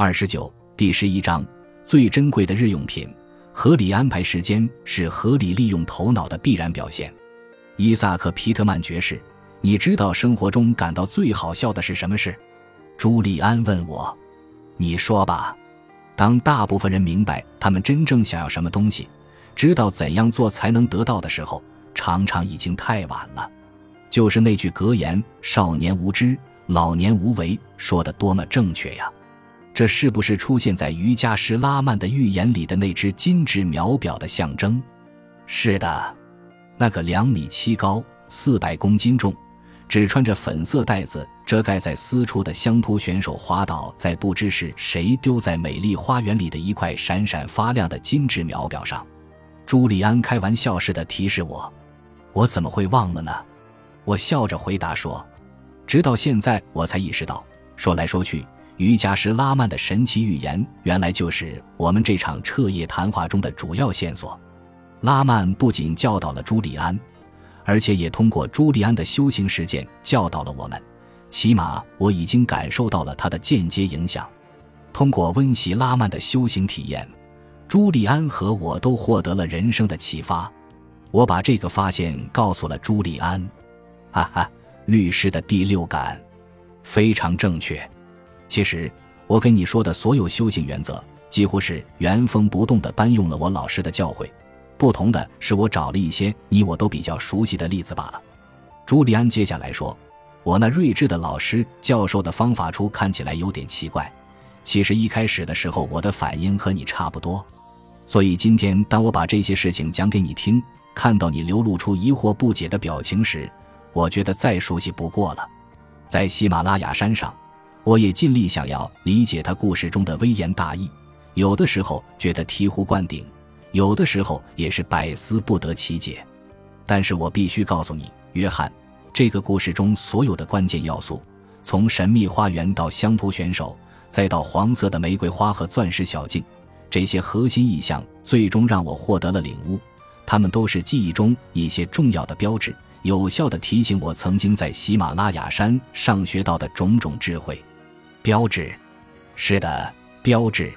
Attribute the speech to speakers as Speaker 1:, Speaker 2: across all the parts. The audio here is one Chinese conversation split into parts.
Speaker 1: 二十九，第十一章，最珍贵的日用品。合理安排时间是合理利用头脑的必然表现。伊萨克·皮特曼爵士，你知道生活中感到最好笑的是什么事？朱利安问我。你说吧。当大部分人明白他们真正想要什么东西，知道怎样做才能得到的时候，常常已经太晚了。就是那句格言：“少年无知，老年无为”，说的多么正确呀！这是不是出现在瑜伽师拉曼的预言里的那只精致秒表的象征？是的，那个两米七高、四百公斤重、只穿着粉色带子遮盖在私处的相扑选手滑倒在不知是谁丢在美丽花园里的一块闪闪发亮的精致秒表上。朱利安开玩笑似的提示我：“我怎么会忘了呢？”我笑着回答说：“直到现在，我才意识到，说来说去。”瑜伽师拉曼的神奇预言，原来就是我们这场彻夜谈话中的主要线索。拉曼不仅教导了朱利安，而且也通过朱利安的修行实践教导了我们。起码我已经感受到了他的间接影响。通过温习拉曼的修行体验，朱利安和我都获得了人生的启发。我把这个发现告诉了朱利安。哈哈，律师的第六感，非常正确。其实，我跟你说的所有修行原则，几乎是原封不动地搬用了我老师的教诲。不同的是，我找了一些你我都比较熟悉的例子罢了。朱利安接下来说：“我那睿智的老师教授的方法初看起来有点奇怪，其实一开始的时候我的反应和你差不多。所以今天当我把这些事情讲给你听，看到你流露出疑惑不解的表情时，我觉得再熟悉不过了。在喜马拉雅山上。”我也尽力想要理解他故事中的微言大义，有的时候觉得醍醐灌顶，有的时候也是百思不得其解。但是我必须告诉你，约翰，这个故事中所有的关键要素，从神秘花园到香扑选手，再到黄色的玫瑰花和钻石小径，这些核心意象最终让我获得了领悟。他们都是记忆中一些重要的标志，有效地提醒我曾经在喜马拉雅山上学到的种种智慧。标志，是的，标志。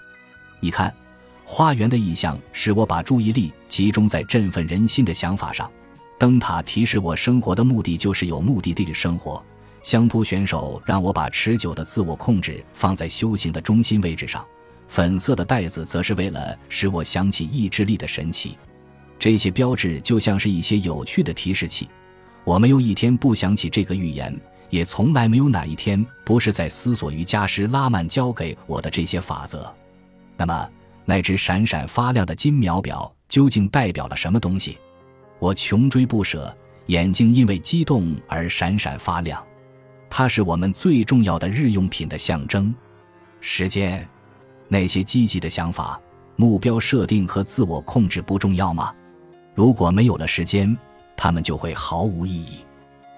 Speaker 1: 你看，花园的意象使我把注意力集中在振奋人心的想法上。灯塔提示我生活的目的就是有目的地的生活。相扑选手让我把持久的自我控制放在修行的中心位置上。粉色的袋子则是为了使我想起意志力的神奇。这些标志就像是一些有趣的提示器。我没有一天不想起这个预言。也从来没有哪一天不是在思索瑜伽师拉曼教给我的这些法则。那么，那只闪闪发亮的金秒表究竟代表了什么东西？我穷追不舍，眼睛因为激动而闪闪发亮。它是我们最重要的日用品的象征。时间，那些积极的想法、目标设定和自我控制不重要吗？如果没有了时间，它们就会毫无意义。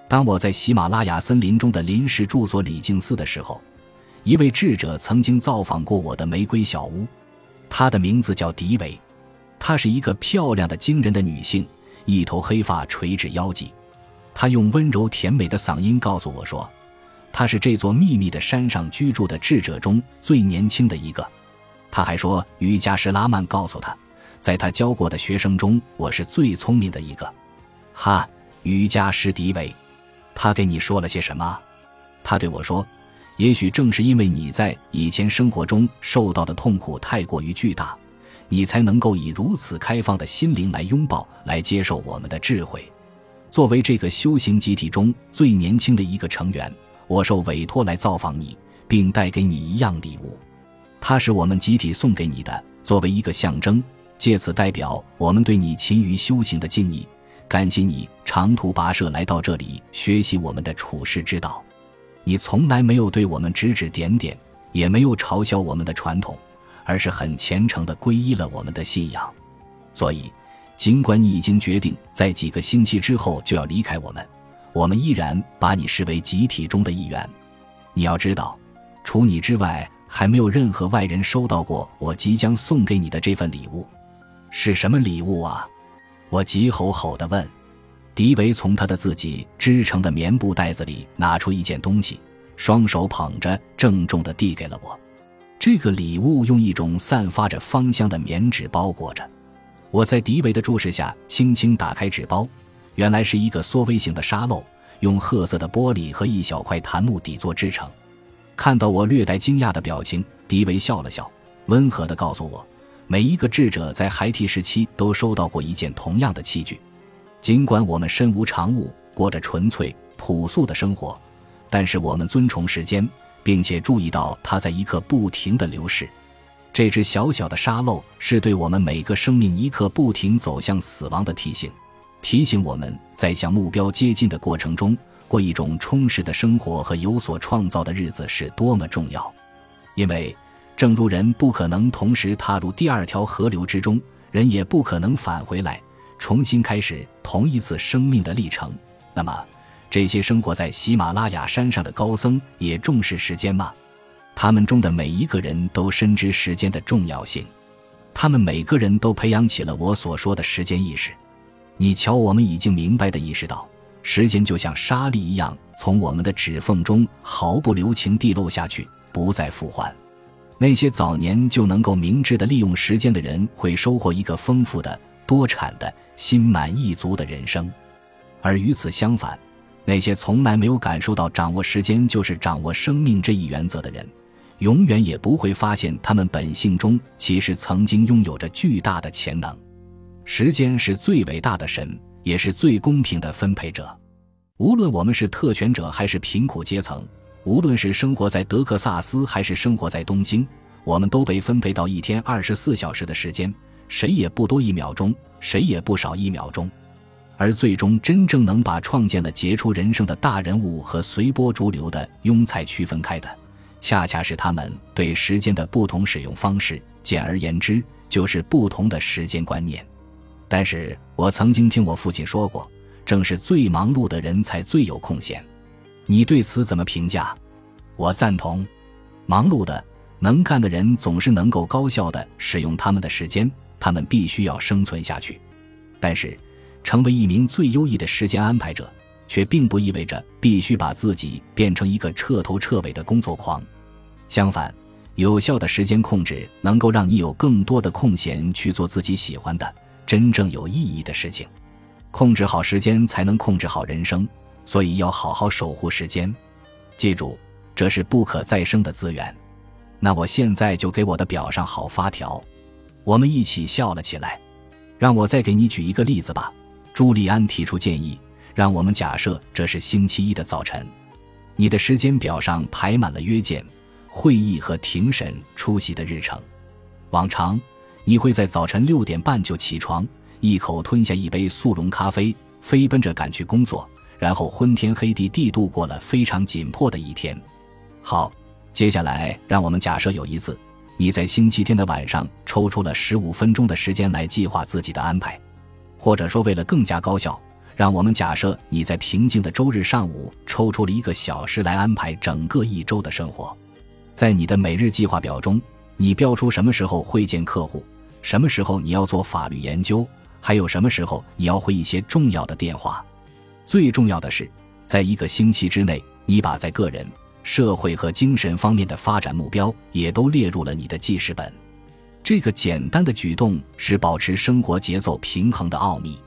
Speaker 1: 当我在喜马拉雅森林中的临时住所李静寺的时候，一位智者曾经造访过我的玫瑰小屋。她的名字叫迪维，她是一个漂亮的惊人的女性，一头黑发垂至腰际。她用温柔甜美的嗓音告诉我说：“她是这座秘密的山上居住的智者中最年轻的一个。”她还说，瑜伽师拉曼告诉她，在他教过的学生中，我是最聪明的一个。哈，瑜伽师迪维。他给你说了些什么？他对我说：“也许正是因为你在以前生活中受到的痛苦太过于巨大，你才能够以如此开放的心灵来拥抱、来接受我们的智慧。作为这个修行集体中最年轻的一个成员，我受委托来造访你，并带给你一样礼物。它是我们集体送给你的，作为一个象征，借此代表我们对你勤于修行的敬意。”感谢你长途跋涉来到这里学习我们的处世之道，你从来没有对我们指指点点，也没有嘲笑我们的传统，而是很虔诚地皈依了我们的信仰。所以，尽管你已经决定在几个星期之后就要离开我们，我们依然把你视为集体中的一员。你要知道，除你之外，还没有任何外人收到过我即将送给你的这份礼物。是什么礼物啊？我急吼吼地问：“迪维从他的自己织成的棉布袋子里拿出一件东西，双手捧着，郑重地递给了我。这个礼物用一种散发着芳香的棉纸包裹着。我在迪维的注视下，轻轻打开纸包，原来是一个缩微型的沙漏，用褐色的玻璃和一小块檀木底座制成。看到我略带惊讶的表情，迪维笑了笑，温和地告诉我：每一个智者在孩提时期都收到过一件同样的器具。尽管我们身无长物，过着纯粹朴素的生活，但是我们尊崇时间，并且注意到它在一刻不停地流逝。这只小小的沙漏是对我们每个生命一刻不停走向死亡的提醒，提醒我们在向目标接近的过程中，过一种充实的生活和有所创造的日子是多么重要。因为，正如人不可能同时踏入第二条河流之中，人也不可能返回来重新开始同一次生命的历程。那么，这些生活在喜马拉雅山上的高僧也重视时间吗？他们中的每一个人都深知时间的重要性，他们每个人都培养起了我所说的时间意识。你瞧，我们已经明白的意识到，时间就像沙粒一样，从我们的指缝中毫不留情地漏下去，不再复还。那些早年就能够明智的利用时间的人，会收获一个丰富的、多产的、心满意足的人生；而与此相反，那些从来没有感受到掌握时间就是掌握生命这一原则的人，永远也不会发现，他们本性中其实曾经拥有着巨大的潜能。时间是最伟大的神，也是最公平的分配者。无论我们是特权者还是贫苦阶层，无论是生活在德克萨斯还是生活在东京，我们都被分配到一天二十四小时的时间，谁也不多一秒钟，谁也不少一秒钟。而最终真正能把创建了杰出人生的大人物和随波逐流的庸才区分开的。恰恰是他们对时间的不同使用方式，简而言之，就是不同的时间观念。但是我曾经听我父亲说过，正是最忙碌的人才最有空闲。你对此怎么评价？我赞同，忙碌的、能干的人总是能够高效的使用他们的时间，他们必须要生存下去。但是，成为一名最优异的时间安排者，却并不意味着必须把自己变成一个彻头彻尾的工作狂。相反，有效的时间控制能够让你有更多的空闲去做自己喜欢的、真正有意义的事情。控制好时间，才能控制好人生。所以要好好守护时间，记住，这是不可再生的资源。那我现在就给我的表上好发条。我们一起笑了起来。让我再给你举一个例子吧。朱利安提出建议，让我们假设这是星期一的早晨，你的时间表上排满了约见。会议和庭审出席的日程，往常你会在早晨六点半就起床，一口吞下一杯速溶咖啡，飞奔着赶去工作，然后昏天黑地地度过了非常紧迫的一天。好，接下来让我们假设有一次，你在星期天的晚上抽出了十五分钟的时间来计划自己的安排，或者说为了更加高效，让我们假设你在平静的周日上午抽出了一个小时来安排整个一周的生活。在你的每日计划表中，你标出什么时候会见客户，什么时候你要做法律研究，还有什么时候你要回一些重要的电话。最重要的是，在一个星期之内，你把在个人、社会和精神方面的发展目标也都列入了你的记事本。这个简单的举动是保持生活节奏平衡的奥秘。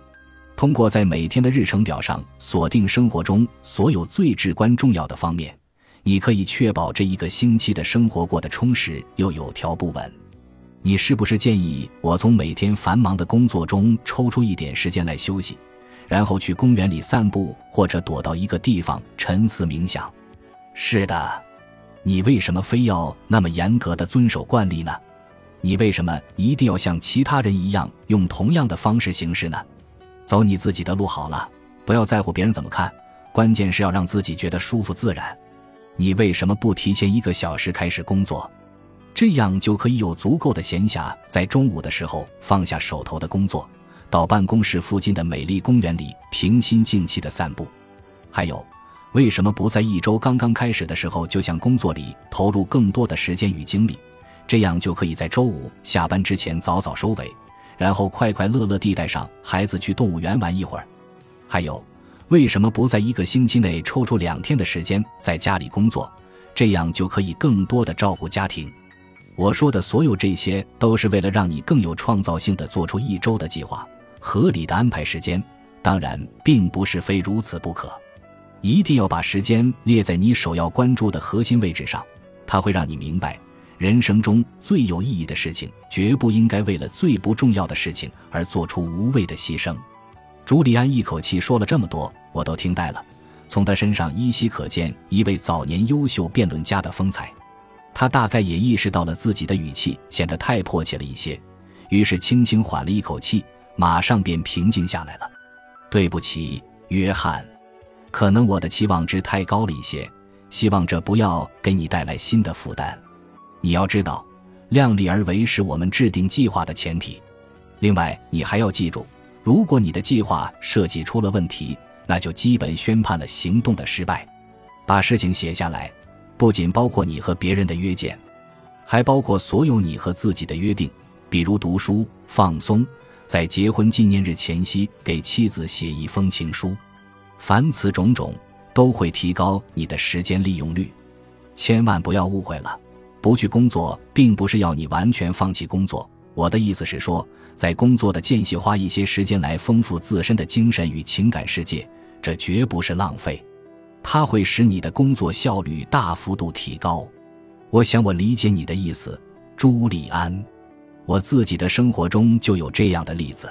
Speaker 1: 通过在每天的日程表上锁定生活中所有最至关重要的方面。你可以确保这一个星期的生活过得充实又有条不紊。你是不是建议我从每天繁忙的工作中抽出一点时间来休息，然后去公园里散步，或者躲到一个地方沉思冥想？是的。你为什么非要那么严格的遵守惯例呢？你为什么一定要像其他人一样用同样的方式行事呢？走你自己的路好了，不要在乎别人怎么看，关键是要让自己觉得舒服自然。你为什么不提前一个小时开始工作？这样就可以有足够的闲暇，在中午的时候放下手头的工作，到办公室附近的美丽公园里平心静气的散步。还有，为什么不在一周刚刚开始的时候就向工作里投入更多的时间与精力？这样就可以在周五下班之前早早收尾，然后快快乐乐地带上孩子去动物园玩一会儿。还有。为什么不在一个星期内抽出两天的时间在家里工作，这样就可以更多的照顾家庭？我说的所有这些，都是为了让你更有创造性的做出一周的计划，合理的安排时间。当然，并不是非如此不可，一定要把时间列在你首要关注的核心位置上。它会让你明白，人生中最有意义的事情，绝不应该为了最不重要的事情而做出无谓的牺牲。朱利安一口气说了这么多，我都听呆了。从他身上依稀可见一位早年优秀辩论家的风采。他大概也意识到了自己的语气显得太迫切了一些，于是轻轻缓了一口气，马上便平静下来了。对不起，约翰，可能我的期望值太高了一些，希望这不要给你带来新的负担。你要知道，量力而为是我们制定计划的前提。另外，你还要记住，如果你的计划设计出了问题，那就基本宣判了行动的失败。把事情写下来。不仅包括你和别人的约见，还包括所有你和自己的约定，比如读书、放松，在结婚纪念日前夕给妻子写一封情书。凡此种种都会提高你的时间利用率。千万不要误会了，不去工作并不是要你完全放弃工作。我的意思是说，在工作的间隙花一些时间来丰富自身的精神与情感世界，这绝不是浪费。它会使你的工作效率大幅度提高。我想我理解你的意思，朱利安。我自己的生活中就有这样的例子，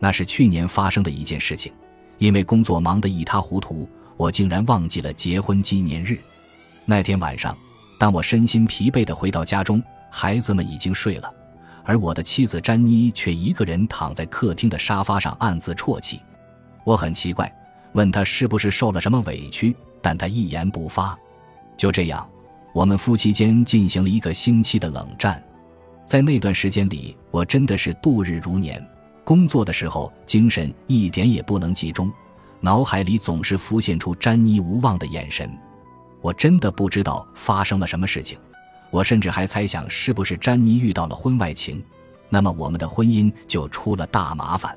Speaker 1: 那是去年发生的一件事情。因为工作忙得一塌糊涂，我竟然忘记了结婚纪念日。那天晚上，当我身心疲惫地回到家中，孩子们已经睡了，而我的妻子詹妮却一个人躺在客厅的沙发上暗自啜泣。我很奇怪。问他是不是受了什么委屈，但他一言不发。就这样，我们夫妻间进行了一个星期的冷战。在那段时间里，我真的是度日如年。工作的时候，精神一点也不能集中，脑海里总是浮现出詹妮无望的眼神。我真的不知道发生了什么事情，我甚至还猜想是不是詹妮遇到了婚外情，那么我们的婚姻就出了大麻烦。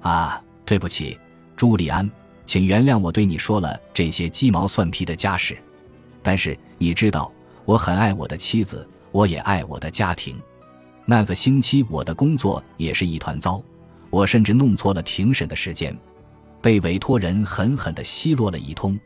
Speaker 1: 啊，对不起，朱利安。请原谅我对你说了这些鸡毛蒜皮的家事，但是你知道，我很爱我的妻子，我也爱我的家庭。那个星期我的工作也是一团糟，我甚至弄错了庭审的时间，被委托人狠狠地奚落了一通。